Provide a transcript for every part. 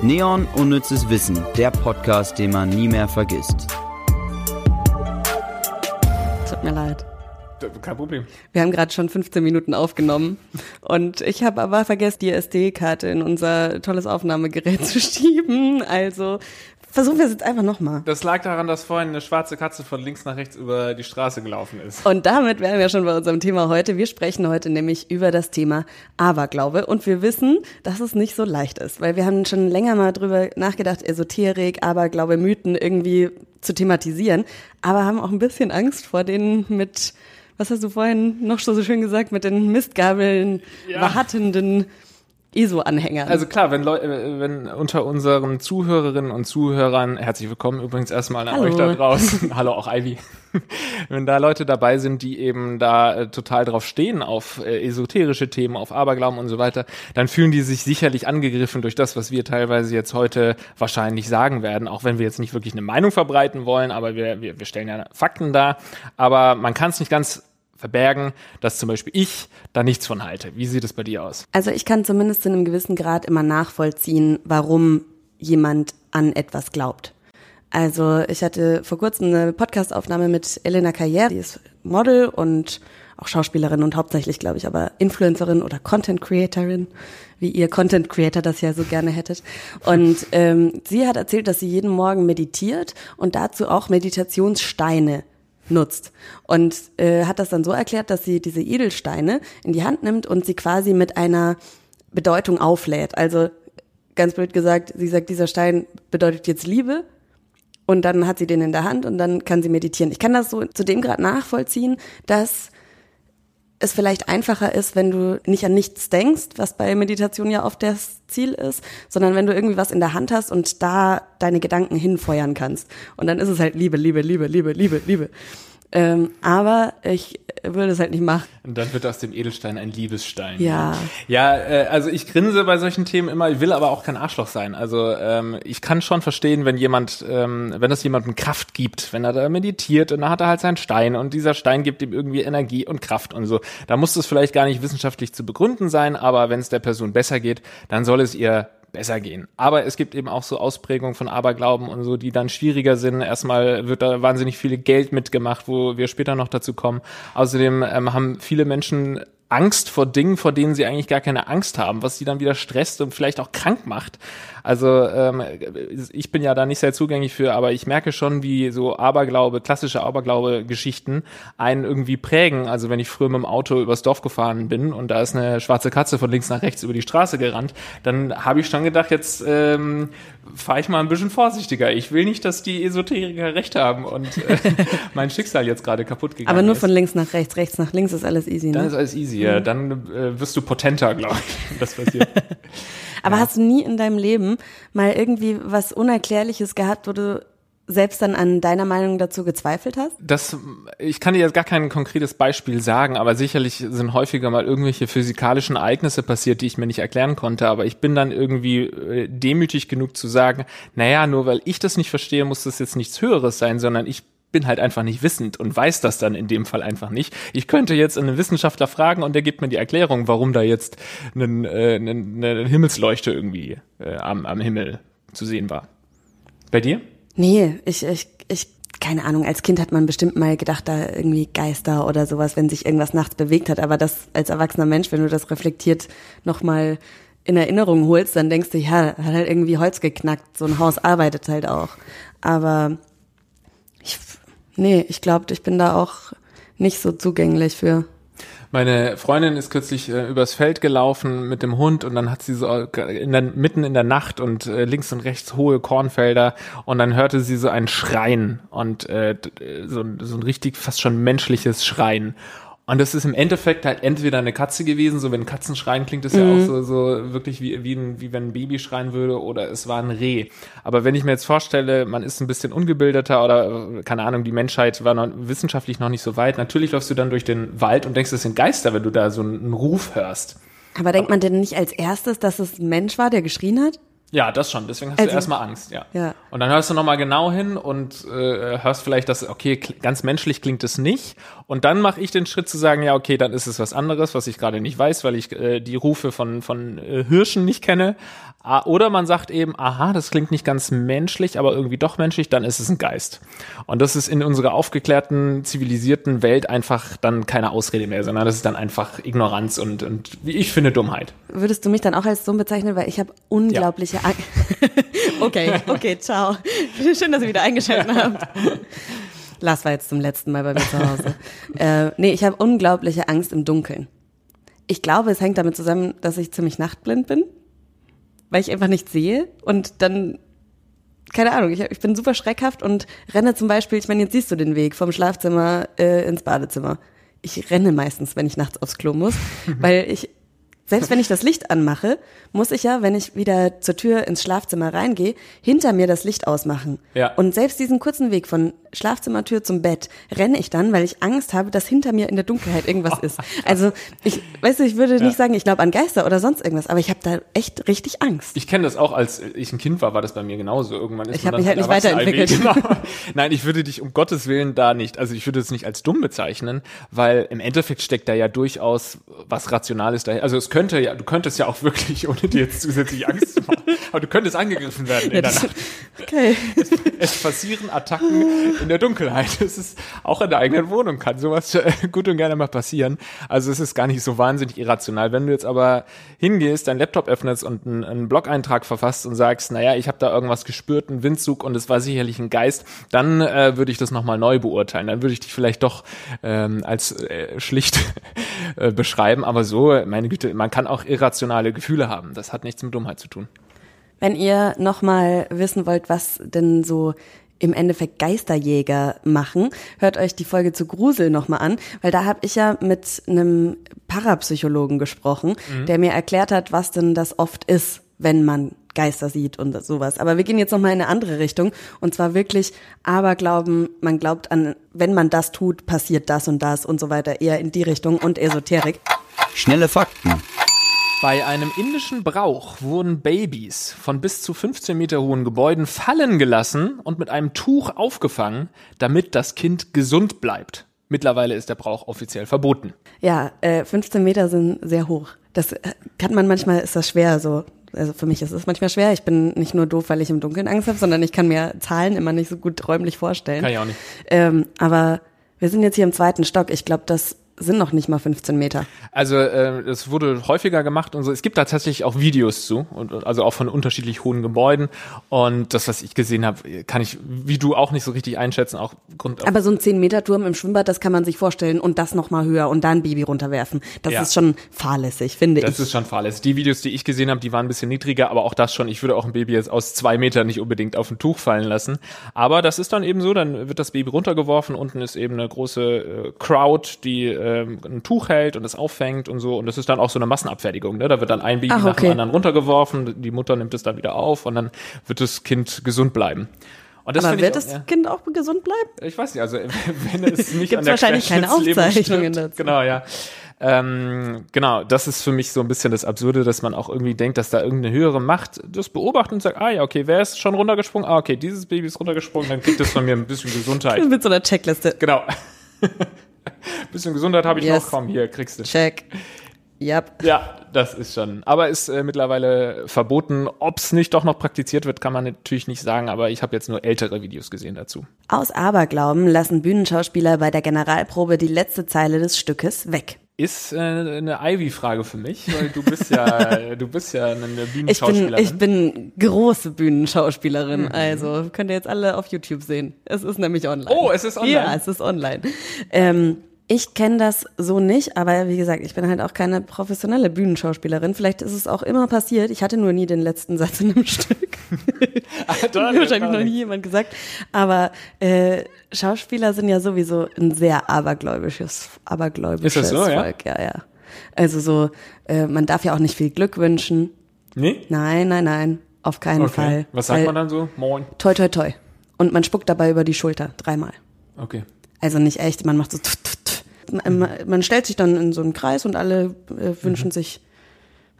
Neon Unnützes Wissen, der Podcast, den man nie mehr vergisst. Tut mir leid. Kein Problem. Wir haben gerade schon 15 Minuten aufgenommen und ich habe aber vergessen, die SD-Karte in unser tolles Aufnahmegerät zu schieben. Also versuchen wir es jetzt einfach nochmal. Das lag daran, dass vorhin eine schwarze Katze von links nach rechts über die Straße gelaufen ist. Und damit wären wir schon bei unserem Thema heute. Wir sprechen heute nämlich über das Thema Aberglaube. Und wir wissen, dass es nicht so leicht ist, weil wir haben schon länger mal drüber nachgedacht, Esoterik, Aberglaube, Mythen irgendwie zu thematisieren, aber haben auch ein bisschen Angst vor denen mit, was hast du vorhin noch so schön gesagt, mit den Mistgabeln Ja. wartenden ESO-Anhängern. Also klar, wenn, Leu äh, wenn unter unseren Zuhörerinnen und Zuhörern, herzlich willkommen übrigens erstmal an Hallo. euch da draußen, hallo auch Ivy, wenn da Leute dabei sind, die eben da äh, total drauf stehen, auf äh, esoterische Themen, auf Aberglauben und so weiter, dann fühlen die sich sicherlich angegriffen durch das, was wir teilweise jetzt heute wahrscheinlich sagen werden, auch wenn wir jetzt nicht wirklich eine Meinung verbreiten wollen, aber wir, wir, wir stellen ja Fakten dar, aber man kann es nicht ganz verbergen, dass zum Beispiel ich da nichts von halte. Wie sieht es bei dir aus? Also ich kann zumindest in einem gewissen Grad immer nachvollziehen, warum jemand an etwas glaubt. Also ich hatte vor kurzem eine Podcastaufnahme mit Elena Carrière, die ist Model und auch Schauspielerin und hauptsächlich, glaube ich, aber Influencerin oder Content Creatorin, wie ihr Content Creator das ja so gerne hättet. Und ähm, sie hat erzählt, dass sie jeden Morgen meditiert und dazu auch Meditationssteine nutzt. Und äh, hat das dann so erklärt, dass sie diese Edelsteine in die Hand nimmt und sie quasi mit einer Bedeutung auflädt. Also ganz blöd gesagt, sie sagt, dieser Stein bedeutet jetzt Liebe. Und dann hat sie den in der Hand und dann kann sie meditieren. Ich kann das so zu dem Grad nachvollziehen, dass es vielleicht einfacher ist, wenn du nicht an nichts denkst, was bei Meditation ja oft das Ziel ist, sondern wenn du irgendwie was in der Hand hast und da deine Gedanken hinfeuern kannst. Und dann ist es halt Liebe, Liebe, Liebe, Liebe, Liebe, Liebe. Ähm, aber ich würde es halt nicht machen. Und dann wird aus dem Edelstein ein Liebesstein. Ja. Ja, äh, also ich grinse bei solchen Themen immer, ich will aber auch kein Arschloch sein. Also ähm, ich kann schon verstehen, wenn jemand, ähm, wenn das jemandem Kraft gibt, wenn er da meditiert und dann hat er halt seinen Stein und dieser Stein gibt ihm irgendwie Energie und Kraft und so. Da muss es vielleicht gar nicht wissenschaftlich zu begründen sein, aber wenn es der Person besser geht, dann soll es ihr besser gehen. Aber es gibt eben auch so Ausprägungen von Aberglauben und so, die dann schwieriger sind. Erstmal wird da wahnsinnig viel Geld mitgemacht, wo wir später noch dazu kommen. Außerdem ähm, haben viele Menschen Angst vor Dingen, vor denen sie eigentlich gar keine Angst haben, was sie dann wieder stresst und vielleicht auch krank macht. Also ähm, ich bin ja da nicht sehr zugänglich für, aber ich merke schon, wie so Aberglaube, klassische Aberglaube-Geschichten einen irgendwie prägen. Also wenn ich früher mit dem Auto übers Dorf gefahren bin und da ist eine schwarze Katze von links nach rechts über die Straße gerannt, dann habe ich schon gedacht, jetzt ähm, fahre ich mal ein bisschen vorsichtiger. Ich will nicht, dass die Esoteriker recht haben und äh, mein Schicksal jetzt gerade kaputt gegangen Aber nur ist. von links nach rechts, rechts nach links ist alles easy, Dann ne? ist alles easy, ja. Dann äh, wirst du potenter, glaube ich. Das passiert. Aber hast du nie in deinem Leben mal irgendwie was Unerklärliches gehabt, wo du selbst dann an deiner Meinung dazu gezweifelt hast? Das, ich kann dir jetzt gar kein konkretes Beispiel sagen, aber sicherlich sind häufiger mal irgendwelche physikalischen Ereignisse passiert, die ich mir nicht erklären konnte. Aber ich bin dann irgendwie äh, demütig genug zu sagen, naja, nur weil ich das nicht verstehe, muss das jetzt nichts Höheres sein, sondern ich bin halt einfach nicht wissend und weiß das dann in dem Fall einfach nicht. Ich könnte jetzt einen Wissenschaftler fragen und der gibt mir die Erklärung, warum da jetzt einen, äh, eine Himmelsleuchte irgendwie äh, am, am Himmel zu sehen war. Bei dir? Nee, ich, ich, ich, keine Ahnung, als Kind hat man bestimmt mal gedacht, da irgendwie Geister oder sowas, wenn sich irgendwas nachts bewegt hat. Aber das als erwachsener Mensch, wenn du das reflektiert nochmal in Erinnerung holst, dann denkst du, ja, hat halt irgendwie Holz geknackt. So ein Haus arbeitet halt auch. Aber nee, ich glaube, ich bin da auch nicht so zugänglich für. Meine Freundin ist kürzlich äh, übers Feld gelaufen mit dem Hund und dann hat sie so äh, in der, mitten in der Nacht und äh, links und rechts hohe Kornfelder und dann hörte sie so ein Schreien und äh, d- so, so ein richtig fast schon menschliches Schreien. Und das ist im Endeffekt halt entweder eine Katze gewesen, so wenn Katzen schreien, klingt es ja auch so, so wirklich wie, wie, ein, wie wenn ein Baby schreien würde, oder es war ein Reh. Aber wenn ich mir jetzt vorstelle, man ist ein bisschen ungebildeter oder, äh, keine Ahnung, die Menschheit war noch, wissenschaftlich noch nicht so weit, natürlich läufst du dann durch den Wald und denkst, es sind Geister, wenn du da so einen, einen Ruf hörst. Aber denkt man denn nicht als erstes, dass es ein Mensch war, der geschrien hat? Ja, das schon. Deswegen hast Also- du erstmal Angst, ja. Ja. Und dann hörst du nochmal genau hin und äh, hörst vielleicht, dass, okay, ganz menschlich klingt es nicht. Und dann mache ich den Schritt zu sagen, ja, okay, dann ist es was anderes, was ich gerade nicht weiß, weil ich äh, die Rufe von, von äh, Hirschen nicht kenne. Ah, Oder man sagt eben, aha, das klingt nicht ganz menschlich, aber irgendwie doch menschlich, dann ist es ein Geist. Und das ist in unserer aufgeklärten, zivilisierten Welt einfach dann keine Ausrede mehr, sondern das ist dann einfach Ignoranz und, und wie ich finde, Dummheit. Würdest du mich dann auch als dumm bezeichnen, weil ich habe unglaubliche Angst. okay, okay, ciao. Schön, dass ihr wieder eingeschaltet habt. Lars war jetzt zum letzten Mal bei mir zu Hause. äh, nee, ich habe unglaubliche Angst im Dunkeln. Ich glaube, es hängt damit zusammen, dass ich ziemlich nachtblind bin, weil ich einfach nichts sehe und dann keine Ahnung, ich, ich bin super schreckhaft und renne zum Beispiel, ich meine, jetzt siehst du den Weg vom Schlafzimmer äh, ins Badezimmer. Ich renne meistens, wenn ich nachts aufs Klo muss, weil ich selbst wenn ich das Licht anmache, muss ich ja, wenn ich wieder zur Tür ins Schlafzimmer reingehe, hinter mir das Licht ausmachen. Ja. Und selbst diesen kurzen Weg von Schlafzimmertür zum Bett renne ich dann, weil ich Angst habe, dass hinter mir in der Dunkelheit irgendwas ist. Also ich, weißt du, ich würde nicht sagen, ich glaube an Geister oder sonst irgendwas, aber ich habe da echt richtig Angst. Ich kenne das auch, als ich ein Kind war, war das bei mir genauso. Irgendwann ist Ich man hab mich dann halt nicht weiterentwickelt. Genau. Nein, ich würde dich um Gottes Willen da nicht, also ich würde es nicht als dumm bezeichnen, weil im Endeffekt steckt da ja durchaus was Rationales daher. Also es könnte ja, du könntest ja auch wirklich, ohne dir jetzt zusätzlich Angst zu machen, aber du könntest angegriffen werden in der das- Nacht. Okay. Es passieren Attacken in der Dunkelheit. Es ist auch in der eigenen Wohnung kann sowas äh, gut und gerne mal passieren. Also es ist gar nicht so wahnsinnig irrational. Wenn du jetzt aber hingehst, deinen Laptop öffnest und einen, einen Blog-Eintrag verfasst und sagst, naja, ich habe da irgendwas gespürt, einen Windzug und es war sicherlich ein Geist, dann äh, würde ich das nochmal neu beurteilen. Dann würde ich dich vielleicht doch ähm, als äh, schlicht äh, beschreiben. Aber so, meine Güte, man kann auch irrationale Gefühle haben. Das hat nichts mit Dummheit zu tun. Wenn ihr nochmal wissen wollt, was denn so im Endeffekt Geisterjäger machen, hört euch die Folge zu Grusel nochmal an, weil da habe ich ja mit einem Parapsychologen gesprochen, der mir erklärt hat, was denn das oft ist, wenn man Geister sieht und sowas. Aber wir gehen jetzt nochmal in eine andere Richtung und zwar wirklich Aberglauben, man glaubt an, wenn man das tut, passiert das und das und so weiter, eher in die Richtung und Esoterik. Schnelle Fakten. Bei einem indischen Brauch wurden Babys von bis zu 15 Meter hohen Gebäuden fallen gelassen und mit einem Tuch aufgefangen, damit das Kind gesund bleibt. Mittlerweile ist der Brauch offiziell verboten. Ja, äh, 15 Meter sind sehr hoch. Das äh, kann man manchmal, ist das schwer so. Also für mich ist es manchmal schwer. Ich bin nicht nur doof, weil ich im Dunkeln Angst habe, sondern ich kann mir Zahlen immer nicht so gut räumlich vorstellen. Kann ich auch nicht. Ähm, aber wir sind jetzt hier im zweiten Stock. Ich glaube, das sind noch nicht mal 15 Meter. Also äh, es wurde häufiger gemacht und so. Es gibt da tatsächlich auch Videos zu, und, also auch von unterschiedlich hohen Gebäuden. Und das, was ich gesehen habe, kann ich, wie du auch nicht so richtig einschätzen. Auch Grund. Aber so ein 10-Meter-Turm im Schwimmbad, das kann man sich vorstellen und das noch mal höher und da ein Baby runterwerfen. Das Ja. ist schon fahrlässig, finde Das ich. ist schon fahrlässig. Die Videos, die ich gesehen habe, die waren ein bisschen niedriger, aber auch das schon. Ich würde auch ein Baby jetzt aus zwei Metern nicht unbedingt auf ein Tuch fallen lassen. Aber das ist dann eben so, dann wird das Baby runtergeworfen. Unten ist eben eine große äh, Crowd, die ähm, ein Tuch hält und es auffängt und so. Und das ist dann auch so eine Massenabfertigung. Ne? Da wird dann ein Baby Ach, nach okay. dem anderen runtergeworfen. Die Mutter nimmt es dann wieder auf und dann wird das Kind gesund bleiben. Und das Aber wird ich das auch, ja. Kind auch gesund bleiben? Ich weiß nicht, also wenn es nicht Gibt's an der wahrscheinlich keine Aufzeichnungen dazu. Genau, ja. Ähm, genau, das ist für mich so ein bisschen das Absurde, dass man auch irgendwie denkt, dass da irgendeine höhere Macht das beobachtet und sagt, ah ja, okay, wer ist schon runtergesprungen? Ah, okay, dieses Baby ist runtergesprungen, dann kriegt es von mir ein bisschen Gesundheit. Mit so einer Checkliste. Genau. bisschen Gesundheit habe ich Yes. noch, komm, hier kriegst du. Check. Yep. Ja, das ist schon. Aber ist äh, mittlerweile verboten. Ob es nicht doch noch praktiziert wird, kann man natürlich nicht sagen, aber ich habe jetzt nur ältere Videos gesehen dazu. Aus Aberglauben lassen Bühnenschauspieler bei der Generalprobe die letzte Zeile des Stückes weg. Ist äh, eine Ivy-Frage für mich, weil du bist ja, du bist ja eine Ich bin, Bühnenschauspielerin. ich bin große Bühnenschauspielerin, also könnt ihr jetzt alle auf YouTube sehen. Es ist nämlich online. Oh, es ist online? Ja, es ist online. Ähm, ich kenne das so nicht, aber wie gesagt, ich bin halt auch keine professionelle Bühnenschauspielerin. Vielleicht ist es auch immer passiert. Ich hatte nur nie den letzten Satz in einem Stück. Hat da- mir wahrscheinlich noch nie jemand gesagt. Aber äh, Schauspieler sind ja sowieso ein sehr abergläubisches, abergläubisches Ist das so, ja? Volk. Ja, ja. Also so, äh, man darf ja auch nicht viel Glück wünschen. Nee? Nein, nein, nein, auf keinen Okay. Fall. Was sagt Weil- man dann so? Moin. Toi, toi, toi. Und man spuckt dabei über die Schulter, dreimal. Okay. Also nicht echt, man macht so. tut, tut. Man, man stellt sich dann in so einen Kreis und alle äh, wünschen sich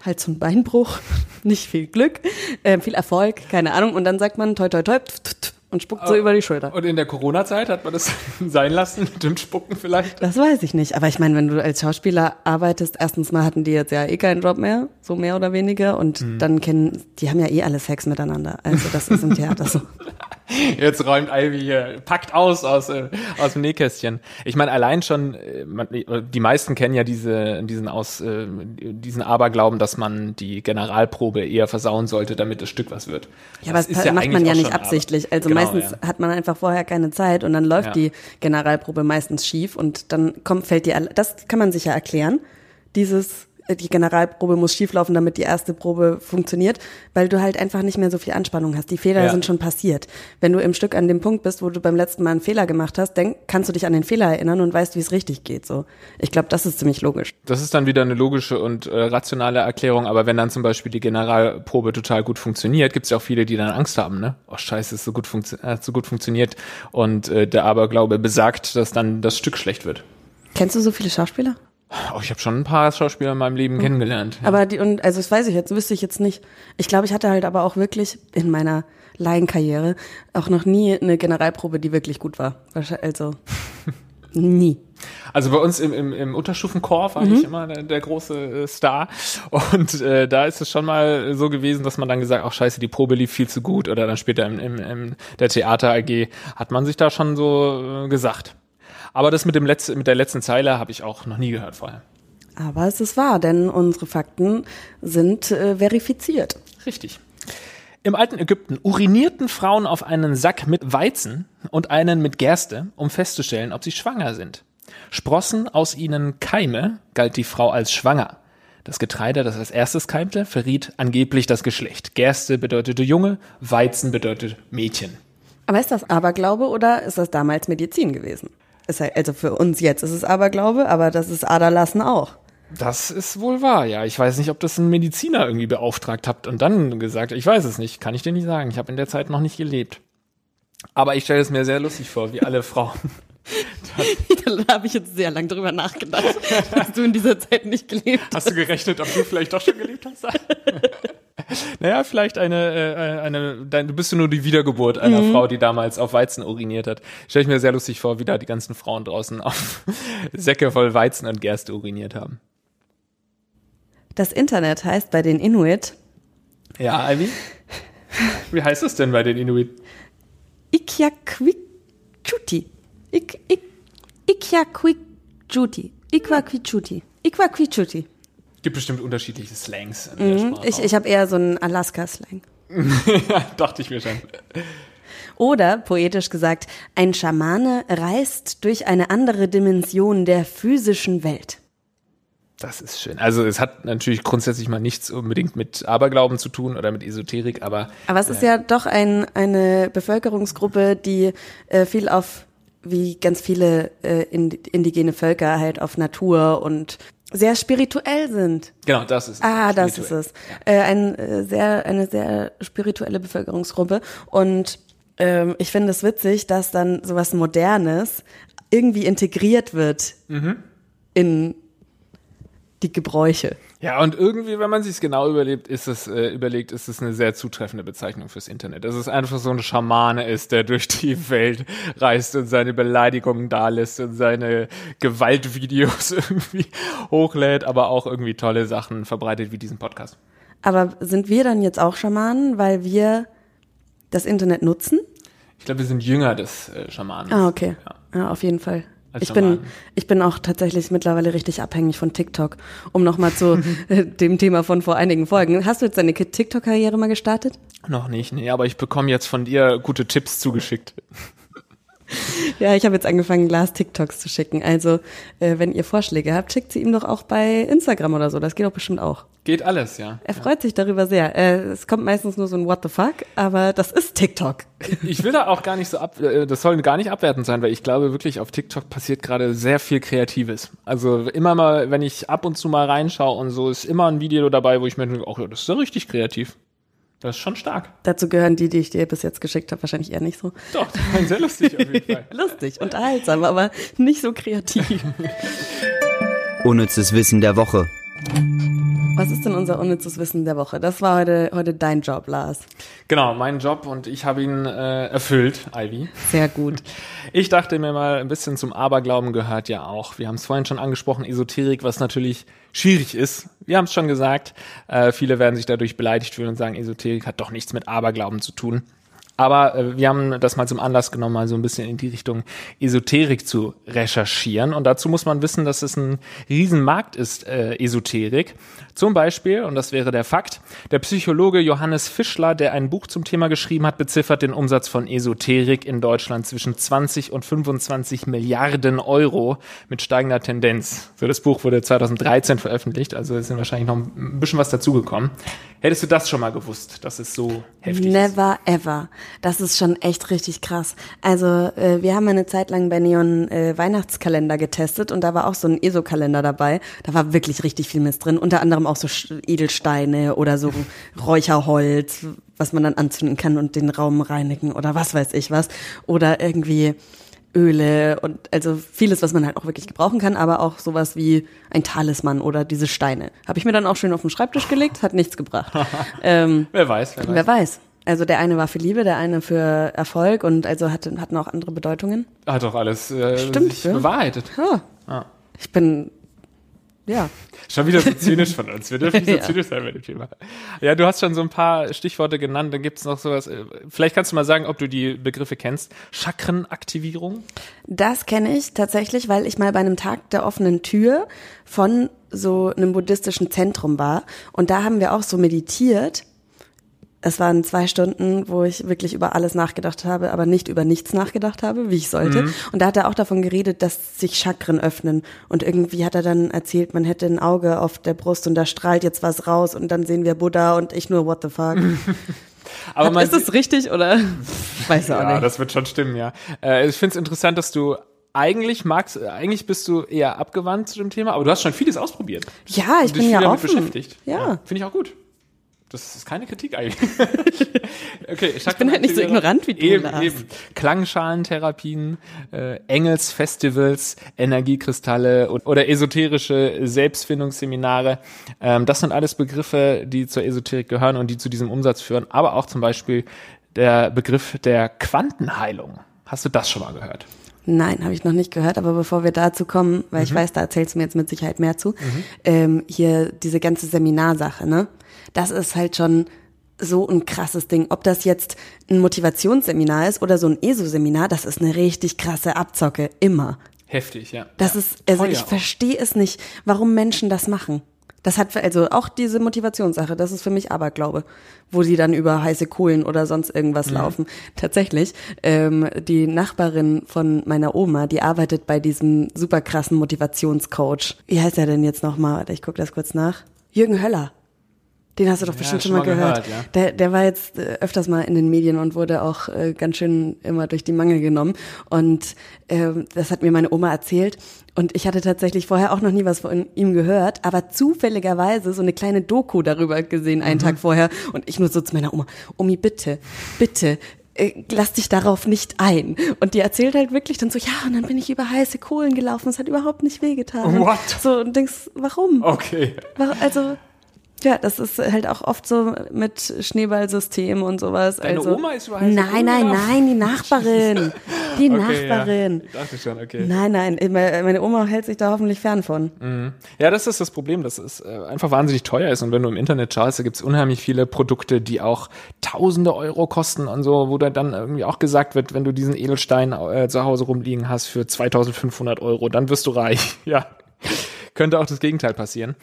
Hals- und Beinbruch, nicht viel Glück, äh, viel Erfolg, keine Ahnung. Und dann sagt man toi, toi, toi. tut, tut. Und spuckt so über die Schulter. Und in der Corona-Zeit hat man das sein lassen mit dem Spucken vielleicht? Das weiß ich nicht. Aber ich meine, wenn du als Schauspieler arbeitest, erstens mal hatten die jetzt ja eh keinen Job mehr, so mehr oder weniger. Und Mhm. dann kennen, die haben ja eh alle Sex miteinander. Also das ist im Theater so. Jetzt räumt Ivy hier, packt aus aus, äh, aus dem Nähkästchen. Ich meine, allein schon, äh, man, die meisten kennen ja diese, diesen aus, äh, diesen Aberglauben, dass man die Generalprobe eher versauen sollte, damit das Stück was wird. Ja, aber Das das ist macht man ja nicht absichtlich. Also Genau, meistens ja. hat man einfach vorher keine Zeit und dann läuft Ja. die Generalprobe meistens schief und dann kommt, fällt die, das kann man sich ja erklären. Dieses, die Generalprobe muss schieflaufen, damit die erste Probe funktioniert, weil du halt einfach nicht mehr so viel Anspannung hast. Die Fehler Ja. sind schon passiert. Wenn du im Stück an dem Punkt bist, wo du beim letzten Mal einen Fehler gemacht hast, dann kannst du dich an den Fehler erinnern und weißt, wie es richtig geht. So, ich glaube, das ist ziemlich logisch. Das ist dann wieder eine logische und äh, rationale Erklärung, aber wenn dann zum Beispiel die Generalprobe total gut funktioniert, gibt es ja auch viele, die dann Angst haben, ne? Oh scheiße, es ist so gut, funktio äh, so gut funktioniert und äh, der Aberglaube besagt, dass dann das Stück schlecht wird. Kennst du so viele Schauspieler? Oh, ich habe schon ein paar Schauspieler in meinem Leben kennengelernt. Aber die, und also das weiß ich jetzt, wüsste ich jetzt nicht. Ich glaube, ich hatte halt aber auch wirklich in meiner Laienkarriere auch noch nie eine Generalprobe, die wirklich gut war. Also nie. Also bei uns im, im, im Unterstufenchor war ich immer der, der große äh, Star. Und äh, da ist es schon mal so gewesen, dass man dann gesagt, ach scheiße, die Probe lief viel zu gut. Oder dann später im, im, im der Theater AG hat man sich da schon so äh, gesagt. Aber das mit dem letzten, mit der letzten Zeile habe ich auch noch nie gehört vorher. Aber es ist wahr, denn unsere Fakten sind äh, verifiziert. Richtig. Im alten Ägypten urinierten Frauen auf einen Sack mit Weizen und einen mit Gerste, um festzustellen, ob sie schwanger sind. Sprossen aus ihnen Keime, galt die Frau als schwanger. Das Getreide, das als erstes keimte, verriet angeblich das Geschlecht. Gerste bedeutete Junge, Weizen bedeutete Mädchen. Aber ist das Aberglaube oder ist das damals Medizin gewesen? Ist halt, also für uns jetzt ist es Aberglaube, aber das ist Aderlassen auch. Das ist wohl wahr, ja. Ich weiß nicht, ob das ein Mediziner irgendwie beauftragt habt und dann gesagt, ich weiß es nicht, kann ich dir nicht sagen. Ich habe in der Zeit noch nicht gelebt. Aber ich stelle es mir sehr lustig vor, wie alle Frauen da habe ich jetzt sehr lang drüber nachgedacht, dass du in dieser Zeit nicht gelebt hast. Hast du gerechnet, ob du vielleicht doch schon gelebt hast? naja, vielleicht eine, äh, eine dein, du bist nur die Wiedergeburt einer Frau, die damals auf Weizen uriniert hat. Stell ich mir sehr lustig vor, wie da die ganzen Frauen draußen auf Säcke voll Weizen und Gerste uriniert haben. Das Internet heißt bei den Inuit Ja, Ivy? Wie heißt es denn bei den Inuit? Ikyaquichuti. Ik, ik, Ikyaquichuti. Ikwaquichuti. Ikwaquichuti. Gibt bestimmt unterschiedliche Slangs in der Sprache. Ich, ich habe eher so einen Alaska-Slang. ja, dachte ich mir schon. Oder, poetisch gesagt, ein Schamane reist durch eine andere Dimension der physischen Welt. Das ist schön. Also es hat natürlich grundsätzlich mal nichts unbedingt mit Aberglauben zu tun oder mit Esoterik, aber Aber es ist ja doch ein, eine Bevölkerungsgruppe, die äh, viel auf, wie ganz viele äh, ind- indigene Völker, halt auf Natur und sehr spirituell sind. genau, das ist es. Ah, das ist es. Äh, ein, äh, sehr, eine sehr spirituelle Bevölkerungsgruppe. Und ähm, ich finde es witzig, dass dann sowas Modernes irgendwie integriert wird Mhm. in die Gebräuche. Ja, und irgendwie, wenn man sich genau überlebt, ist es, äh, überlegt, ist es eine sehr zutreffende Bezeichnung fürs Internet. Dass es einfach so ein Schamane ist, der durch die Welt reist und seine Beleidigungen dalässt und seine Gewaltvideos irgendwie hochlädt, aber auch irgendwie tolle Sachen verbreitet wie diesen Podcast. Aber sind wir dann jetzt auch Schamanen, weil wir das Internet nutzen? Ich glaube, wir sind jünger des äh, Schamanen. Ah, okay. Ja. Ja, auf jeden Fall. Ich bin, ich bin auch tatsächlich mittlerweile richtig abhängig von TikTok. Um nochmal zu äh, dem Thema von vor einigen Folgen. Hast du jetzt deine TikTok-Karriere mal gestartet? Noch nicht, nee, aber ich bekomme jetzt von dir gute Tipps zugeschickt. Ja, ich habe jetzt angefangen, Lars TikToks zu schicken. Also, äh, wenn ihr Vorschläge habt, schickt sie ihm doch auch bei Instagram oder so. Das geht doch bestimmt auch. Geht alles, ja. Er freut sich darüber sehr. Äh, es kommt meistens nur so ein What the fuck, aber das ist TikTok. Ich will da auch gar nicht so ab, äh, das soll gar nicht abwertend sein, weil ich glaube wirklich, auf TikTok passiert gerade sehr viel Kreatives. Also immer mal, wenn ich ab und zu mal reinschaue und so, ist immer ein Video dabei, wo ich mir denke, ach ja, das ist ja richtig kreativ. Das ist schon stark. Dazu gehören die, die ich dir bis jetzt geschickt habe, wahrscheinlich eher nicht so. Doch, das war sehr lustig auf jeden Fall. Lustig, unterhaltsam, aber nicht so kreativ. Unnützes Wissen der Woche. Was ist denn unser unnützes Wissen der Woche? Das war heute, heute dein Job, Lars. Genau, mein Job und ich habe ihn äh, erfüllt, Ivy. Sehr gut. Ich dachte mir mal, ein bisschen zum Aberglauben gehört ja auch. Wir haben es vorhin schon angesprochen, Esoterik, was natürlich schwierig ist. Wir haben es schon gesagt. Äh, viele werden sich dadurch beleidigt fühlen und sagen, Esoterik hat doch nichts mit Aberglauben zu tun. Aber äh, wir haben das mal zum Anlass genommen, mal so ein bisschen in die Richtung Esoterik zu recherchieren. Und dazu muss man wissen, dass es ein Riesenmarkt ist, äh, Esoterik. Zum Beispiel, und das wäre der Fakt, der Psychologe Johannes Fischler, der ein Buch zum Thema geschrieben hat, beziffert den Umsatz von Esoterik in Deutschland zwischen 20 und 25 Milliarden Euro mit steigender Tendenz. So, das Buch wurde 2013 veröffentlicht, also es sind wahrscheinlich noch ein bisschen was dazugekommen. Hättest du das schon mal gewusst, dass es so heftig Never ist? Ever. Das ist schon echt richtig krass. Also äh, wir haben eine Zeit lang bei Neon äh, Weihnachtskalender getestet und da war auch so ein ESO-Kalender dabei. Da war wirklich richtig viel Mist drin. Unter anderem auch so Edelsteine oder so Räucherholz, was man dann anzünden kann und den Raum reinigen oder was weiß ich was. Oder irgendwie Öle und also vieles, was man halt auch wirklich gebrauchen kann, aber auch sowas wie ein Talisman oder diese Steine. Habe ich mir dann auch schön auf den Schreibtisch gelegt, hat nichts gebracht. ähm, wer weiß, wer weiß. Wer weiß. Also der eine war für Liebe, der eine für Erfolg und also hatten, hatten auch andere Bedeutungen. Hat doch alles äh, Stimmt, sich ja. bewahrheitet. Ja. Ah. Ich bin ja. Schon wieder so zynisch von uns. Wir dürfen nicht so ja. zynisch sein bei dem Thema. Ja, du hast schon so ein paar Stichworte genannt. Dann gibt es noch sowas. Äh, vielleicht kannst du mal sagen, ob du die Begriffe kennst. Chakrenaktivierung? Das kenne ich tatsächlich, weil ich mal bei einem Tag der offenen Tür von so einem buddhistischen Zentrum war. Und da haben wir auch so meditiert es waren zwei Stunden, wo ich wirklich über alles nachgedacht habe, aber nicht über nichts nachgedacht habe, wie ich sollte. Mhm. Und da hat er auch davon geredet, dass sich Chakren öffnen. Und irgendwie hat er dann erzählt, man hätte ein Auge auf der Brust und da strahlt jetzt was raus und dann sehen wir Buddha und ich nur, what the fuck. aber man, ist das richtig oder? Weiß ja, auch nicht. Ja, das wird schon stimmen, ja. Äh, ich finde es interessant, dass du eigentlich magst, eigentlich bist du eher abgewandt zu dem Thema, aber du hast schon vieles ausprobiert. Ja, ich bin ja offen. beschäftigt. Ja. ja finde ich auch gut. Das ist keine Kritik eigentlich. okay, ich, ich bin halt nicht so ignorant wie du, eben, Lars. Eben. Klangschalenterapien, äh, Engelsfestivals, Energiekristalle und, oder esoterische Selbstfindungsseminare. Ähm, das sind alles Begriffe, die zur Esoterik gehören und die zu diesem Umsatz führen. Aber auch zum Beispiel der Begriff der Quantenheilung. Hast du das schon mal gehört? Nein, habe ich noch nicht gehört, aber bevor wir dazu kommen, weil mhm. ich weiß, da erzählst du mir jetzt mit Sicherheit mehr zu, mhm. ähm, hier diese ganze Seminarsache, ne? Das ist halt schon so ein krasses Ding. Ob das jetzt ein Motivationsseminar ist oder so ein ESO-Seminar, das ist eine richtig krasse Abzocke, immer. Heftig, ja. Das ja. ist, also Feuer ich verstehe es nicht, warum Menschen das machen. Das hat also auch diese Motivationssache, das ist für mich Aberglaube, wo sie dann über heiße Kohlen oder sonst irgendwas mhm. laufen. Tatsächlich, ähm, die Nachbarin von meiner Oma, die arbeitet bei diesem super krassen Motivationscoach. Wie heißt er denn jetzt nochmal? Ich gucke das kurz nach. Jürgen Höller. Den hast du doch ja, bestimmt schon mal gehört. gehört ja. der, der war jetzt äh, öfters mal in den Medien und wurde auch äh, ganz schön immer durch die Mangel genommen. Und äh, das hat mir meine Oma erzählt. Und ich hatte tatsächlich vorher auch noch nie was von ihm gehört, aber zufälligerweise so eine kleine Doku darüber gesehen, einen mhm. Tag vorher. Und ich nur so zu meiner Oma, Omi, bitte, bitte, äh, lass dich darauf nicht ein. Und die erzählt halt wirklich dann so, ja, und dann bin ich über heiße Kohlen gelaufen, es hat überhaupt nicht wehgetan. What? So, und denkst, warum? Okay. Also, ja, das ist halt auch oft so mit Schneeballsystem und sowas. Deine also, Oma ist über Nein, nein, nein, die Nachbarin. Die okay, Nachbarin. Ja. Ich dachte schon, okay. Nein, nein, meine Oma hält sich da hoffentlich fern von. Mhm. Ja, das ist das Problem, dass es äh, einfach wahnsinnig teuer ist. Und wenn du im Internet schaust, da gibt's unheimlich viele Produkte, die auch tausende Euro kosten und so, wo da dann irgendwie auch gesagt wird, wenn du diesen Edelstein äh, zu Hause rumliegen hast für 2500 Euro, dann wirst du reich. Ja. Könnte auch das Gegenteil passieren.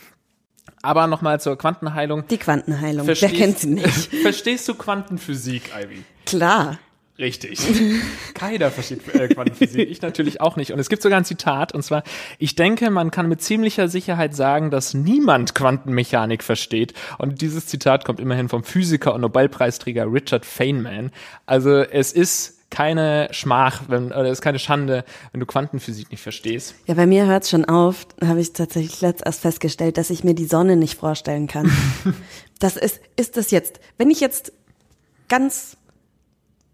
Aber nochmal zur Quantenheilung. Die Quantenheilung. Verstehst, Wer kennt sie nicht? Verstehst du Quantenphysik, Ivy? Klar. Richtig. Keiner versteht äh, Quantenphysik. Ich natürlich auch nicht. Und es gibt sogar ein Zitat, und zwar, ich denke, man kann mit ziemlicher Sicherheit sagen, dass niemand Quantenmechanik versteht. Und dieses Zitat kommt immerhin vom Physiker und Nobelpreisträger Richard Feynman. Also es ist keine Schmach, wenn, oder ist keine Schande, wenn du Quantenphysik nicht verstehst. Ja, bei mir hört es schon auf, habe ich tatsächlich letzt erst festgestellt, dass ich mir die Sonne nicht vorstellen kann. das ist, ist das jetzt, wenn ich jetzt ganz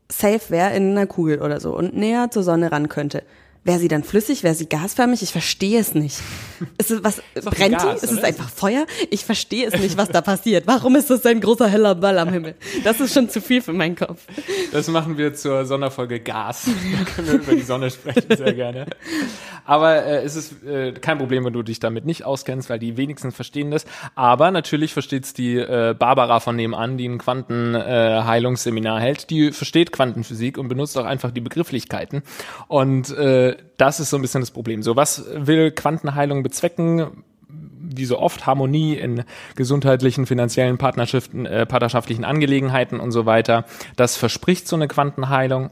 safe wäre in einer Kugel oder so und näher zur Sonne ran könnte, Wäre sie dann flüssig? Wäre sie gasförmig? Ich verstehe es nicht. Ist es was, Ist brennt Gas, die? Ist es einfach Feuer? Ich verstehe es nicht, was da passiert. Warum ist das ein großer heller Ball am Himmel? Das ist schon zu viel für meinen Kopf. Das machen wir zur Sonderfolge Gas. Da können wir über die Sonne sprechen, sehr gerne. Aber äh, es ist äh, kein Problem, wenn du dich damit nicht auskennst, weil die wenigsten verstehen das. Aber natürlich versteht's die äh, Barbara von nebenan, die ein Quantenheilungsseminar äh, hält. Die versteht Quantenphysik und benutzt auch einfach die Begrifflichkeiten. Und das ist so ein bisschen das Problem. So, was will Quantenheilung bezwecken? wie so oft Harmonie in gesundheitlichen, finanziellen, Partnerschaften, äh, partnerschaftlichen Angelegenheiten und so weiter. Das verspricht so eine Quantenheilung.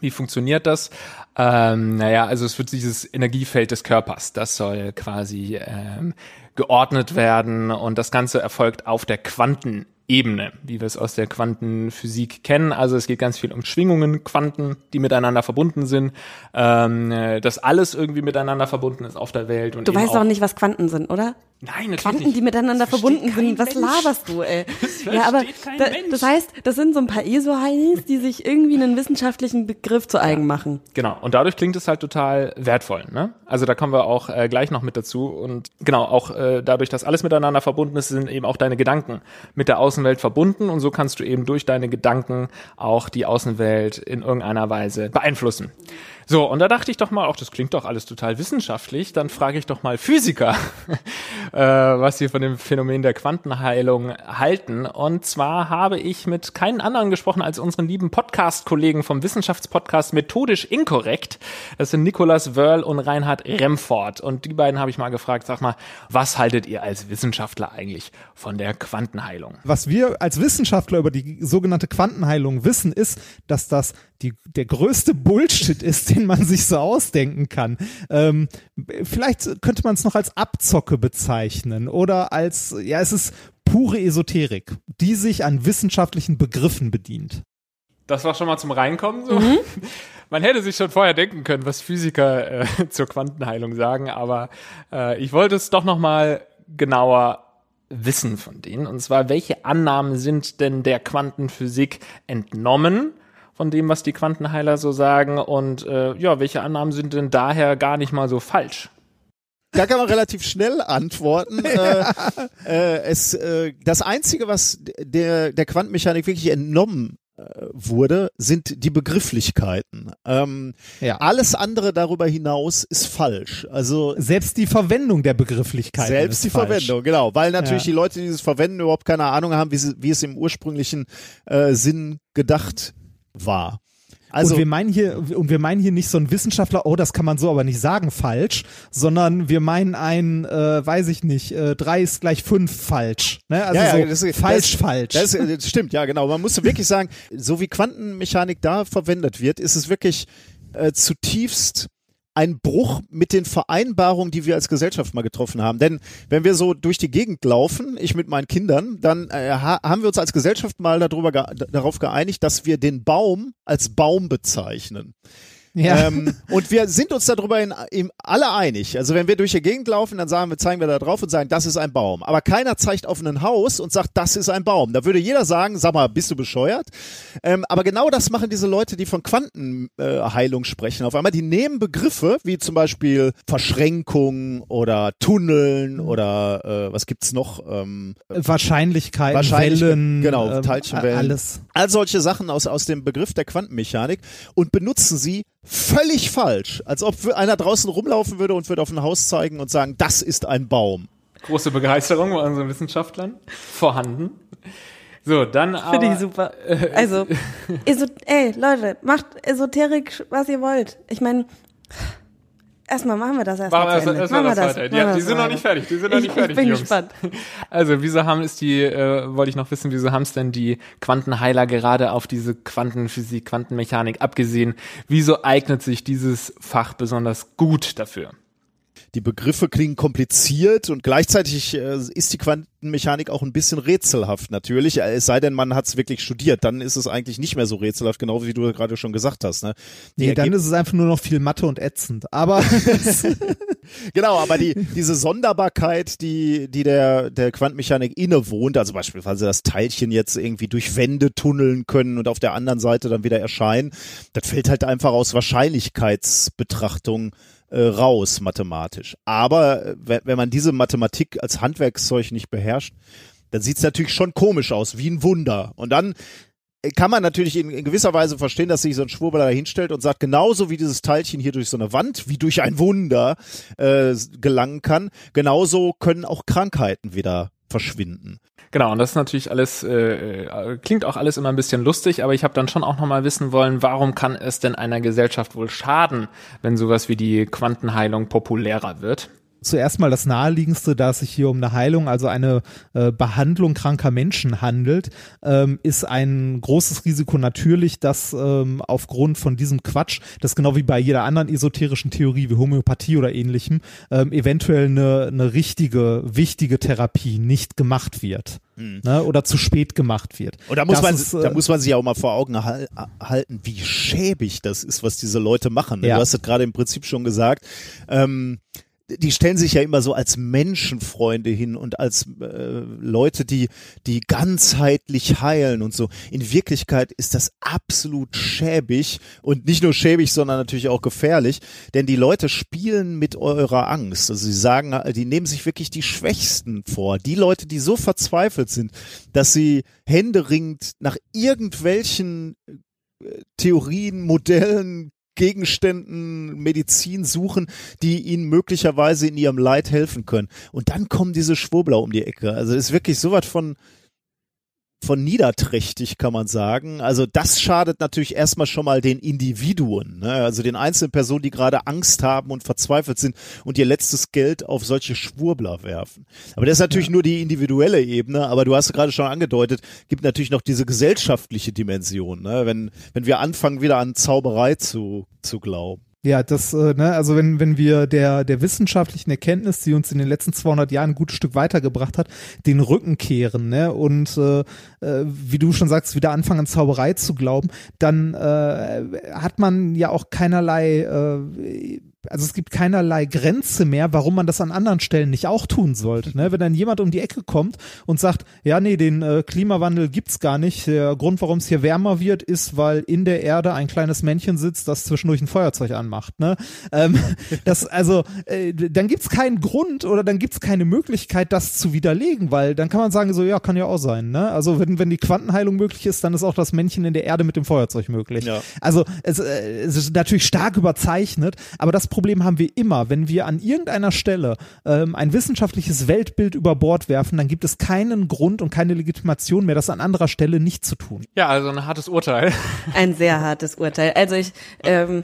Wie funktioniert das? Ähm, naja, also es wird dieses Energiefeld des Körpers, das soll quasi ähm, geordnet werden und das Ganze erfolgt auf der Quantenebene, wie wir es aus der Quantenphysik kennen. Also es geht ganz viel um Schwingungen, Quanten, die miteinander verbunden sind, ähm, äh, dass alles irgendwie miteinander verbunden ist auf der Welt. Und Du weißt auch, doch nicht, was Quanten sind, oder? Nein, natürlich Quanten, nicht. die miteinander Das verbunden sind. Was Mensch. laberst du, ey? Das ja, aber da, das heißt, das sind so ein paar ESO-Heinis, die sich irgendwie einen wissenschaftlichen Begriff zu eigen machen. Genau, und dadurch klingt es halt total wertvoll. Ne? Also da kommen wir auch äh, gleich noch mit dazu. Und genau, auch äh, dadurch, dass alles miteinander verbunden ist, sind eben auch deine Gedanken mit der Außenwelt verbunden. Und so kannst du eben durch deine Gedanken auch die Außenwelt in irgendeiner Weise beeinflussen. So, und da dachte ich doch mal, auch das klingt doch alles total wissenschaftlich, dann frage ich doch mal Physiker, äh, was sie von dem Phänomen der Quantenheilung halten. Und zwar habe ich mit keinen anderen gesprochen als unseren lieben Podcast-Kollegen vom Wissenschaftspodcast Methodisch Inkorrekt. Das sind Nicolas Wörl und Reinhard Remford. Und die beiden habe ich mal gefragt, sag mal, was haltet ihr als Wissenschaftler eigentlich von der Quantenheilung? Was wir als Wissenschaftler über die sogenannte Quantenheilung wissen, ist, dass das die, der größte Bullshit ist, den man sich so ausdenken kann. Ähm, vielleicht könnte man es noch als Abzocke bezeichnen oder als, ja, es ist pure Esoterik, die sich an wissenschaftlichen Begriffen bedient. Das war schon mal zum Reinkommen so. Man hätte sich schon vorher denken können, was Physiker äh, zur Quantenheilung sagen, aber äh, ich wollte es doch noch mal genauer wissen von denen. Und zwar, welche Annahmen sind denn der Quantenphysik entnommen von dem, was die Quantenheiler so sagen? Und äh, ja, welche Annahmen sind denn daher gar nicht mal so falsch? Da kann man relativ schnell antworten. äh, äh, es, äh, das Einzige, was der, der Quantenmechanik wirklich entnommen äh, wurde, sind die Begrifflichkeiten. Ähm, Ja. Alles andere darüber hinaus ist falsch. Also Selbst die Verwendung der Begrifflichkeiten selbst ist die falsch. Verwendung, genau. Weil natürlich Ja. die Leute, die es verwenden, überhaupt keine Ahnung haben, wie, sie, wie es im ursprünglichen äh, Sinn gedacht war. Also und wir meinen hier und wir meinen hier nicht so ein Wissenschaftler, oh, das kann man so aber nicht sagen, falsch, sondern wir meinen ein, äh, weiß ich nicht, äh, drei ist gleich fünf falsch. Ne? Also Ja, ja, so das ist- falsch, das- falsch. Das, das stimmt, ja, genau. Man musste wirklich sagen, so wie Quantenmechanik da verwendet wird, ist es wirklich äh, zutiefst ein Bruch mit den Vereinbarungen, die wir als Gesellschaft mal getroffen haben. Denn wenn wir so durch die Gegend laufen, ich mit meinen Kindern, dann äh, ha haben wir uns als Gesellschaft mal darüber ge darauf geeinigt, dass wir den Baum als Baum bezeichnen. Ja. Ähm, und wir sind uns darüber in, in alle einig. Also wenn wir durch die Gegend laufen, dann sagen wir, zeigen wir da drauf und sagen, das ist ein Baum. Aber keiner zeigt auf ein Haus und sagt, das ist ein Baum. Da würde jeder sagen, sag mal, bist du bescheuert? Ähm, aber genau das machen diese Leute, die von Quantenheilung äh, sprechen. Auf einmal, die nehmen Begriffe wie zum Beispiel Verschränkung oder Tunneln oder äh, was gibt's noch? Ähm, Wahrscheinlichkeiten, Wahrscheinlich- Wellen, genau, ähm, Teilchenwellen. alles. all solche Sachen aus, aus dem Begriff der Quantenmechanik und benutzen sie völlig falsch. Als ob einer draußen rumlaufen würde und würde auf ein Haus zeigen und sagen, das ist ein Baum. Große Begeisterung bei unseren Wissenschaftlern vorhanden. So, dann aber... Finde ich super. Also, ey, Leute, macht Esoterik, was ihr wollt. Ich meine, erstmal machen wir das erstmal Machen das, Ende. erstmal Machen das wir das. weiter. Machen Ja, die das sind noch weiter. nicht fertig, die sind noch Ich, nicht fertig, ich bin Jungs. gespannt. Also, wieso haben es die, äh, wollte ich noch wissen, wieso haben es denn die Quantenheiler gerade auf diese Quantenphysik, Quantenmechanik abgesehen? Wieso eignet sich dieses Fach besonders gut dafür? Die Begriffe klingen kompliziert und gleichzeitig äh, ist die Quantenmechanik auch ein bisschen rätselhaft natürlich. Äh, es sei denn, man hat es wirklich studiert, dann ist es eigentlich nicht mehr so rätselhaft, genau wie du gerade schon gesagt hast. Ne? Die nee, dann ist es einfach nur noch viel Mathe und ätzend. Aber genau, aber die diese Sonderbarkeit, die die der der Quantenmechanik innewohnt, also beispielsweise das Teilchen jetzt irgendwie durch Wände tunneln können und auf der anderen Seite dann wieder erscheinen, das fällt halt einfach aus Wahrscheinlichkeitsbetrachtung äh, raus mathematisch. Aber äh, wenn man diese Mathematik als Handwerkszeug nicht beherrscht, dann sieht es natürlich schon komisch aus, wie ein Wunder. Und dann äh, kann man natürlich in, in, gewisser Weise verstehen, dass sich so ein Schwurbel da hinstellt und sagt, genauso wie dieses Teilchen hier durch so eine Wand, wie durch ein Wunder äh, gelangen kann, genauso können auch Krankheiten wieder verschwinden. Genau, und das ist natürlich alles, äh, äh, klingt auch alles immer ein bisschen lustig, aber ich habe dann schon auch nochmal wissen wollen, warum kann es denn einer Gesellschaft wohl schaden, wenn sowas wie die Quantenheilung populärer wird? Zuerst mal das naheliegendste, da es sich hier um eine Heilung, also eine äh, Behandlung kranker Menschen handelt, ähm, ist ein großes Risiko natürlich, dass ähm, aufgrund von diesem Quatsch, das genau wie bei jeder anderen esoterischen Theorie wie Homöopathie oder ähnlichem, ähm, eventuell eine, eine richtige, wichtige Therapie nicht gemacht wird. Hm. Ne, oder zu spät gemacht wird. Und da muss, man, ist, da äh, muss man sich auch mal vor Augen halten, wie schäbig das ist, was diese Leute machen. Ne? Ja. Du hast es gerade im Prinzip schon gesagt. Ähm, die stellen sich ja immer so als Menschenfreunde hin und als äh, Leute, die die ganzheitlich heilen und so. In Wirklichkeit ist das absolut schäbig und nicht nur schäbig, sondern natürlich auch gefährlich, denn die Leute spielen mit eurer Angst. Also sie sagen, die nehmen sich wirklich die Schwächsten vor, die Leute, die so verzweifelt sind, dass sie händeringend nach irgendwelchen äh, Theorien, Modellen, Gegenständen, Medizin suchen, die ihnen möglicherweise in ihrem Leid helfen können. Und dann kommen diese Schwurbler um die Ecke. Also ist wirklich so was von, von niederträchtig, kann man sagen. Also das schadet natürlich erstmal schon mal den Individuen, ne? also den einzelnen Personen, die gerade Angst haben und verzweifelt sind und ihr letztes Geld auf solche Schwurbler werfen. Aber das ist natürlich ja. nur die individuelle Ebene, aber du hast gerade schon angedeutet, gibt natürlich noch diese gesellschaftliche Dimension, ne? wenn, wenn wir anfangen, wieder an Zauberei zu, zu glauben. Ja, das, äh, ne, also wenn, wenn wir der, der wissenschaftlichen Erkenntnis, die uns in den letzten 200 Jahren ein gutes Stück weitergebracht hat, den Rücken kehren, ne, und äh, äh, wie du schon sagst, wieder anfangen an Zauberei zu glauben, dann äh, hat man ja auch keinerlei äh, also es gibt keinerlei Grenze mehr, warum man das an anderen Stellen nicht auch tun sollte. Ne? Wenn dann jemand um die Ecke kommt und sagt, ja, nee, den äh, Klimawandel gibt's gar nicht. Der Grund, warum es hier wärmer wird, ist, weil in der Erde ein kleines Männchen sitzt, das zwischendurch ein Feuerzeug anmacht. Ne? Ähm, das, also, äh, dann gibt's keinen Grund oder dann gibt's keine Möglichkeit, das zu widerlegen, weil dann kann man sagen, so, ja, kann ja auch sein. Ne? Also wenn, wenn die Quantenheilung möglich ist, dann ist auch das Männchen in der Erde mit dem Feuerzeug möglich. Ja. Also es, äh, es ist natürlich stark überzeichnet, aber das Problem haben wir immer. Wenn wir an irgendeiner Stelle ähm, ein wissenschaftliches Weltbild über Bord werfen, dann gibt es keinen Grund und keine Legitimation mehr, das an anderer Stelle nicht zu tun. Ja, also ein hartes Urteil. Ein sehr hartes Urteil. Also ich, ähm,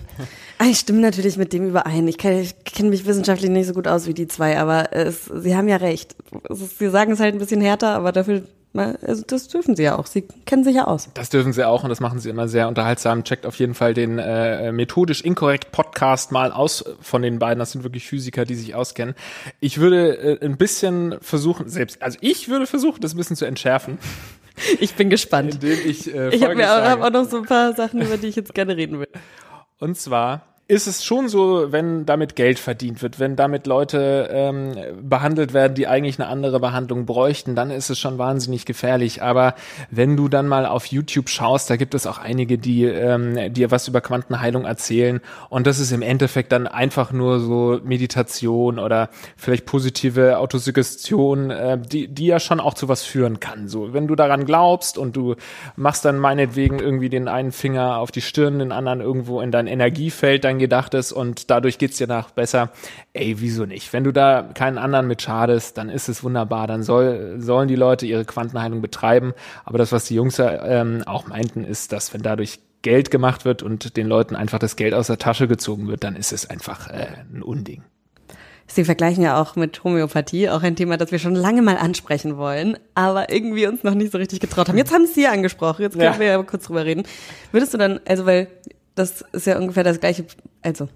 ich stimme natürlich mit dem überein. Ich, kenne mich wissenschaftlich nicht so gut aus wie die zwei, aber es, sie haben ja recht. Ist, sie sagen es halt ein bisschen härter, aber dafür also das dürfen sie ja auch. Sie kennen sich ja aus. Das dürfen sie auch und das machen sie immer sehr unterhaltsam. Checkt auf jeden Fall den äh, methodisch inkorrekt Podcast mal aus von den beiden. Das sind wirklich Physiker, die sich auskennen. Ich würde äh, ein bisschen versuchen, selbst, also ich würde versuchen, das ein bisschen zu entschärfen. Ich bin gespannt. Indem ich äh, ich habe mir auch, hab auch noch so ein paar Sachen, über die ich jetzt gerne reden will. Und zwar ist es schon so, wenn damit Geld verdient wird, wenn damit Leute ähm, behandelt werden, die eigentlich eine andere Behandlung bräuchten, dann ist es schon wahnsinnig gefährlich. Aber wenn du dann mal auf YouTube schaust, da gibt es auch einige, die ähm, dir was über Quantenheilung erzählen und das ist im Endeffekt dann einfach nur so Meditation oder vielleicht positive Autosuggestion, äh, die, die ja schon auch zu was führen kann. So, wenn du daran glaubst und du machst dann meinetwegen irgendwie den einen Finger auf die Stirn, den anderen irgendwo in dein Energiefeld, dann gedacht ist und dadurch geht's dir nach besser. Ey, wieso nicht? Wenn du da keinen anderen mit schadest, dann ist es wunderbar. Dann soll, sollen die Leute ihre Quantenheilung betreiben. Aber das, was die Jungs ähm, auch meinten, ist, dass wenn dadurch Geld gemacht wird und den Leuten einfach das Geld aus der Tasche gezogen wird, dann ist es einfach äh, ein Unding. Sie vergleichen ja auch mit Homöopathie, auch ein Thema, das wir schon lange mal ansprechen wollen, aber irgendwie uns noch nicht so richtig getraut haben. Jetzt haben Sie angesprochen, jetzt können ja. wir ja kurz drüber reden. Würdest du dann, also weil das ist ja ungefähr das gleiche, also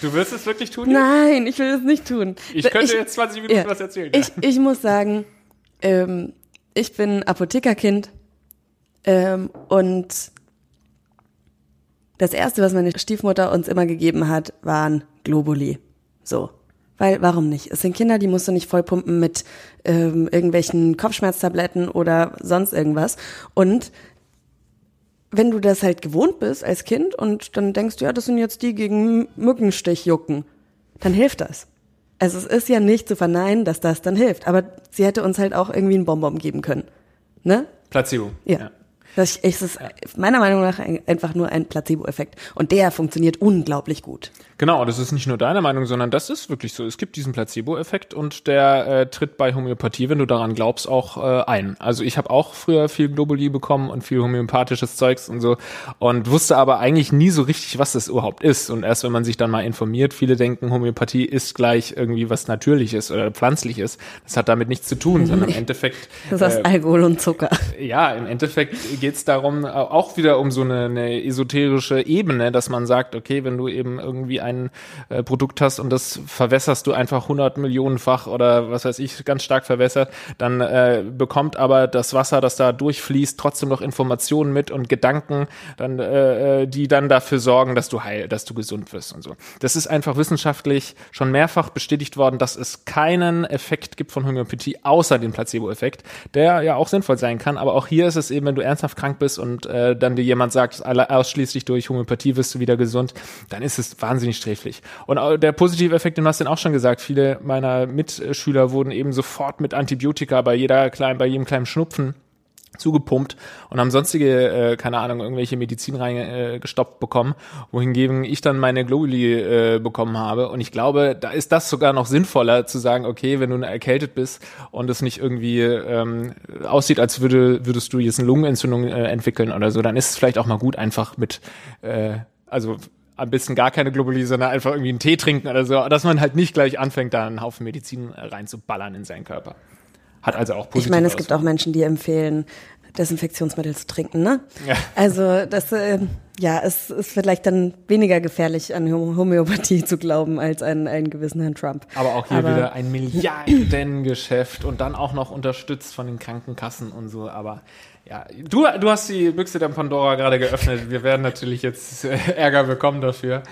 Du wirst es wirklich tun? Nein, ich will es nicht tun. Ich könnte jetzt 20 Minuten ja, was erzählen. Ich, ich muss sagen, ähm, ich bin Apothekerkind ähm, und das erste, was meine Stiefmutter uns immer gegeben hat, waren Globuli. So. Weil, warum nicht? Es sind Kinder, die musst du nicht vollpumpen mit ähm, irgendwelchen Kopfschmerztabletten oder sonst irgendwas. Und wenn du das halt gewohnt bist als Kind und dann denkst du, ja, das sind jetzt die gegen Mückenstichjucken, dann hilft das. Also es ist ja nicht zu verneinen, dass das dann hilft. Aber sie hätte uns halt auch irgendwie einen Bonbon geben können. Ne? Placebo. Ja. Das ist, meiner Meinung nach einfach nur ein Placebo-Effekt. Und der funktioniert unglaublich gut. Genau, das ist nicht nur deine Meinung, sondern das ist wirklich so. Es gibt diesen Placebo-Effekt und der äh, tritt bei Homöopathie, wenn du daran glaubst, auch äh, ein. Also ich habe auch früher viel Globuli bekommen und viel homöopathisches Zeugs und so und wusste aber eigentlich nie so richtig, was das überhaupt ist. Und erst wenn man sich dann mal informiert, viele denken, Homöopathie ist gleich irgendwie was Natürliches oder Pflanzliches. Das hat damit nichts zu tun, sondern im Endeffekt. Das ist äh, Alkohol und Zucker. Ja, im Endeffekt geht es darum, auch wieder um so eine, eine esoterische Ebene, dass man sagt, okay, wenn du eben irgendwie ein äh, Produkt hast und das verwässerst du einfach 100 Millionenfach oder was weiß ich, ganz stark verwässert, dann äh, bekommt aber das Wasser, das da durchfließt, trotzdem noch Informationen mit und Gedanken, dann, äh, äh, die dann dafür sorgen, dass du heil, dass du gesund wirst und so. Das ist einfach wissenschaftlich schon mehrfach bestätigt worden, dass es keinen Effekt gibt von Homöopathie außer den Placebo-Effekt, der ja auch sinnvoll sein kann. Aber auch hier ist es eben, wenn du ernsthaft krank bist und äh, dann dir jemand sagt, ausschließlich durch Homöopathie wirst du wieder gesund, dann ist es wahnsinnig sträflich. Und der positive Effekt, den hast du auch schon gesagt, viele meiner Mitschüler wurden eben sofort mit Antibiotika bei jeder kleinen, bei jedem kleinen Schnupfen zugepumpt und haben sonstige, äh, keine Ahnung, irgendwelche Medizin reingestoppt äh, bekommen, wohingegen ich dann meine Globuli äh, bekommen habe. Und ich glaube, da ist das sogar noch sinnvoller zu sagen, okay, wenn du erkältet bist und es nicht irgendwie ähm, aussieht, als würde, würdest du jetzt eine Lungenentzündung äh, entwickeln oder so, dann ist es vielleicht auch mal gut, einfach mit, äh, also am besten gar keine Globuli, sondern einfach irgendwie einen Tee trinken oder so, dass man halt nicht gleich anfängt, da einen Haufen Medizin reinzuballern in seinen Körper. Hat also auch positiv Ich meine, es gibt auch Menschen, die empfehlen, Desinfektionsmittel zu trinken, ne? Ja. Also das, äh, ja, es ist vielleicht dann weniger gefährlich, an Homöopathie zu glauben, als an einen gewissen Herrn Trump. Aber auch hier Aber wieder ein Milliardengeschäft und dann auch noch unterstützt von den Krankenkassen und so. Aber ja, du, du hast die Büchse der Pandora gerade geöffnet. Wir werden natürlich jetzt äh, Ärger bekommen dafür.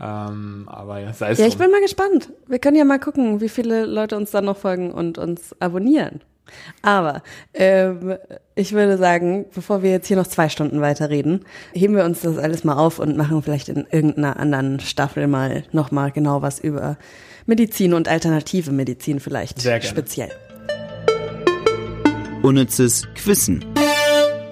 Ähm, aber ja, sei es Ja, ich bin mal gespannt. Wir können ja mal gucken, wie viele Leute uns dann noch folgen und uns abonnieren. Aber ähm, ich würde sagen, bevor wir jetzt hier noch zwei Stunden weiterreden, heben wir uns das alles mal auf und machen vielleicht in irgendeiner anderen Staffel mal nochmal genau was über Medizin und alternative Medizin vielleicht Sehr gerne. speziell. Unnützes Quissen.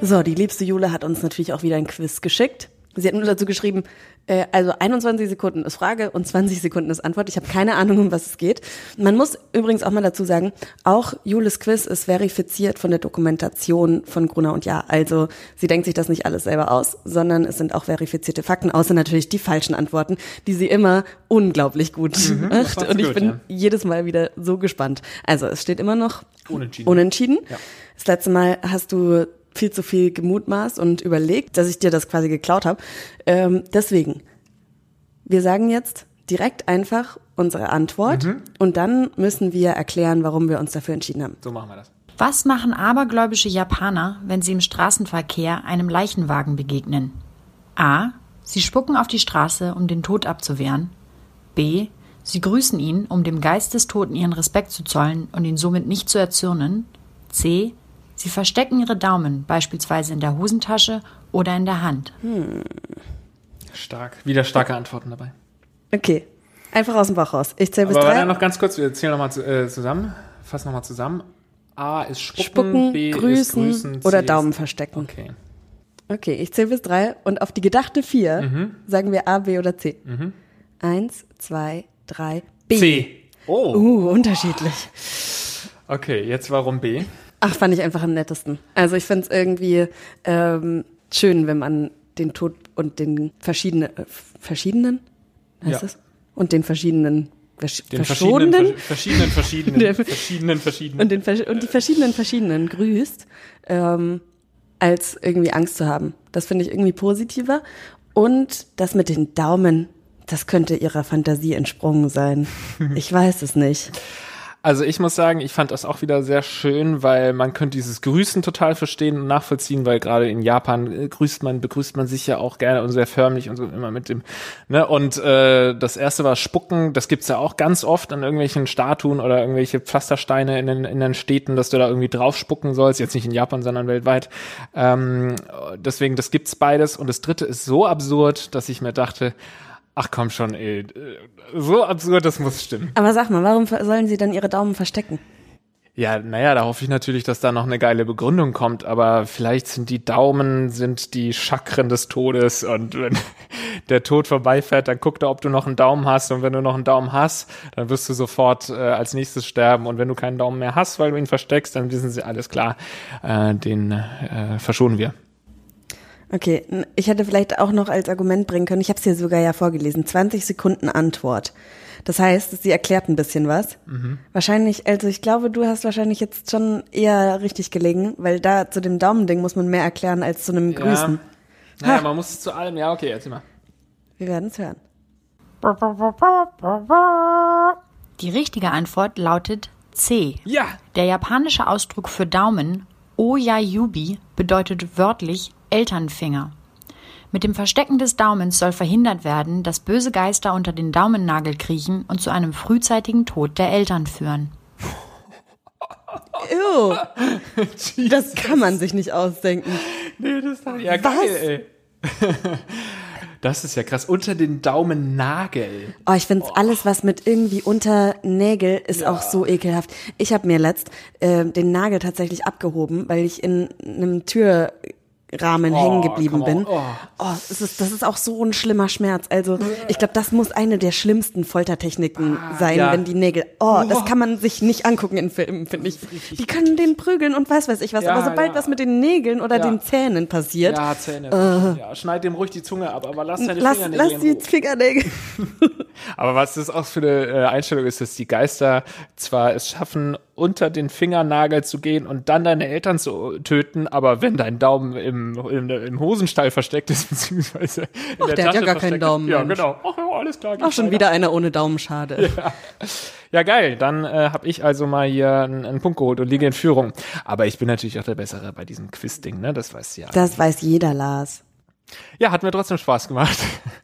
So, die liebste Jule hat uns natürlich auch wieder ein Quiz geschickt. Sie hat nur dazu geschrieben, äh, also 21 Sekunden ist Frage und 20 Sekunden ist Antwort. Ich habe keine Ahnung, um was es geht. Man muss übrigens auch mal dazu sagen, auch Jules Quiz ist verifiziert von der Dokumentation von Gruner und Ja. Also sie denkt sich das nicht alles selber aus, sondern es sind auch verifizierte Fakten, außer natürlich die falschen Antworten, die sie immer unglaublich gut mhm, macht. Und ich gut, bin ja. jedes Mal wieder so gespannt. Also es steht immer noch unentschieden. unentschieden. Ja. Das letzte Mal hast du viel zu viel gemutmaßt und überlegt, dass ich dir das quasi geklaut habe. Ähm, deswegen, wir sagen jetzt direkt einfach unsere Antwort mhm. und dann müssen wir erklären, warum wir uns dafür entschieden haben. So machen wir das. Was machen abergläubische Japaner, wenn sie im Straßenverkehr einem Leichenwagen begegnen? A. Sie spucken auf die Straße, um den Tod abzuwehren. B. Sie grüßen ihn, um dem Geist des Toten ihren Respekt zu zollen und ihn somit nicht zu erzürnen. C. Sie verstecken ihre Daumen beispielsweise in der Hosentasche oder in der Hand. Hm. Stark. Wieder starke Antworten dabei. Okay. Einfach aus dem Bauch raus. Ich zähle bis Aber drei. Aber noch ganz kurz, wir zählen nochmal äh, zusammen. Fassen nochmal zusammen. A ist spucken, spucken B grüßen, ist grüßen, C oder Daumen verstecken. Okay. Okay, ich zähle bis drei und auf die gedachte vier mhm. sagen wir A, B oder C. Mhm. Eins, zwei, drei, B. C. Oh. Uh, unterschiedlich. Okay, jetzt warum B? Ach, fand ich einfach am nettesten. Also ich finde es irgendwie ähm, schön, wenn man den Tod und den verschiedenen, äh, verschiedenen, heißt ja. das? Und den verschiedenen Versch den verschiedenen, verschiedenen, verschiedenen, verschiedenen, verschiedenen. Und, den, und die verschiedenen, verschiedenen grüßt, ähm, als irgendwie Angst zu haben. Das finde ich irgendwie positiver. Und das mit den Daumen Das könnte ihrer Fantasie entsprungen sein. Ich weiß es nicht. Also ich muss sagen, ich fand das auch wieder sehr schön, weil man könnte dieses Grüßen total verstehen und nachvollziehen, weil gerade in Japan äh, grüßt man, begrüßt man sich ja auch gerne und sehr förmlich und so immer mit dem, ne? Und äh, das erste war Spucken, das gibt's ja auch ganz oft an irgendwelchen Statuen oder irgendwelche Pflastersteine in den, in den Städten, dass du da irgendwie drauf spucken sollst, jetzt nicht in Japan, sondern weltweit. Ähm, deswegen, das gibt's beides. Und das dritte ist so absurd, dass ich mir dachte, Ach komm schon, ey. So absurd, das muss stimmen. Aber sag mal, warum sollen sie dann ihre Daumen verstecken? Ja, naja, da hoffe ich natürlich, dass da noch eine geile Begründung kommt, aber vielleicht sind die Daumen, sind die Chakren des Todes und wenn der Tod vorbeifährt, dann guckt er, ob du noch einen Daumen hast und wenn du noch einen Daumen hast, dann wirst du sofort äh, als nächstes sterben und wenn du keinen Daumen mehr hast, weil du ihn versteckst, dann wissen sie alles klar, äh, den äh, verschonen wir. Okay, ich hätte vielleicht auch noch als Argument bringen können, ich habe es hier sogar ja vorgelesen, 20 Sekunden Antwort. Das heißt, sie erklärt ein bisschen was. Mhm. Wahrscheinlich, also ich glaube, du hast wahrscheinlich jetzt schon eher richtig gelegen, weil da zu dem Daumending muss man mehr erklären als zu einem Grüßen. Ja. Naja, man muss es zu allem, ja, okay, erzähl mal. Wir werden es hören. Die richtige Antwort lautet C. Ja. Der japanische Ausdruck für Daumen, Oyayubi, bedeutet wörtlich Elternfinger. Mit dem Verstecken des Daumens soll verhindert werden, dass böse Geister unter den Daumennagel kriechen und zu einem frühzeitigen Tod der Eltern führen. Ew. das kann man sich nicht ausdenken. Nee, das ist doch ja geil, ey. Das ist ja krass. Unter den Daumennagel. Oh, ich finde oh. alles, was mit irgendwie unter Nägel, ist ja. auch so ekelhaft. Ich habe mir letzt äh, den Nagel tatsächlich abgehoben, weil ich in einem Tür Rahmen oh, hängen geblieben bin. Oh. oh, das ist, das ist auch so ein schlimmer Schmerz. Also ich glaube, das muss eine der schlimmsten Foltertechniken ah, sein, ja. wenn die Nägel. Oh, das kann man sich nicht angucken in Filmen, finde ich. Die können den prügeln und weiß weiß ich was. Ja, aber sobald ja. was mit den Nägeln oder den Zähnen passiert. Ja, Zähne. Äh, ja, schneid dem ruhig die Zunge ab, aber lass deine lass, Fingernägel. Lass die Fingernägel. aber was das auch für eine äh, Einstellung ist, dass die Geister zwar es schaffen, unter den Fingernagel zu gehen und dann deine Eltern zu töten, aber wenn dein Daumen im, im, im Hosenstall versteckt ist, beziehungsweise Ach, der, der hat ja gar keinen Daumen. Ja, genau. Ach ja, alles klar. Ach, schon weiter. wieder einer ohne Daumen, schade. Ja, ja geil. Dann äh, habe ich also mal hier einen, einen, Punkt geholt und liege in Führung. Aber ich bin natürlich auch der Bessere bei diesem Quiz-Ding, ne? Das weiß ja. Das weiß jeder, Lars. Ja, hat mir trotzdem Spaß gemacht.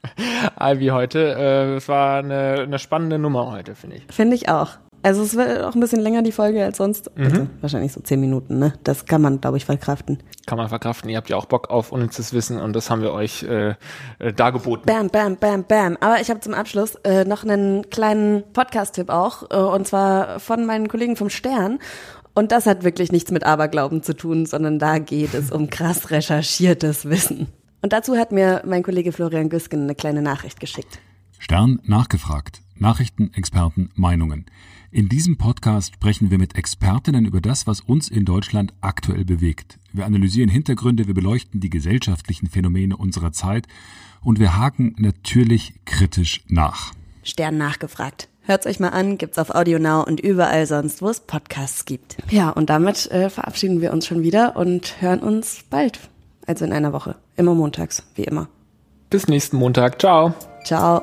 Albi heute. Äh, es war eine, eine spannende Nummer heute, finde ich. Finde ich auch. Also es wird auch ein bisschen länger die Folge als sonst. Mhm. Also wahrscheinlich so zehn Minuten, ne? Das kann man, glaube ich, verkraften. Kann man verkraften. Ihr habt ja auch Bock auf unnützes Wissen und das haben wir euch äh, äh, dargeboten. Bam, bam, bam, bam. Aber ich habe zum Abschluss äh, noch einen kleinen Podcast-Tipp auch. Äh, und zwar von meinen Kollegen vom Stern. Und das hat wirklich nichts mit Aberglauben zu tun, sondern da geht es um krass recherchiertes Wissen. Und dazu hat mir mein Kollege Florian Güsken eine kleine Nachricht geschickt. Stern nachgefragt. Nachrichten, Experten, Meinungen. In diesem Podcast sprechen wir mit Expertinnen über das, was uns in Deutschland aktuell bewegt. Wir analysieren Hintergründe, wir beleuchten die gesellschaftlichen Phänomene unserer Zeit und wir haken natürlich kritisch nach. Stern nachgefragt. Hört's euch mal an, gibt's auf Audio Now und überall sonst, wo es Podcasts gibt. Ja, und damit äh, verabschieden wir uns schon wieder und hören uns bald. Also in einer Woche. Immer montags, wie immer. Bis nächsten Montag. Ciao. Ciao.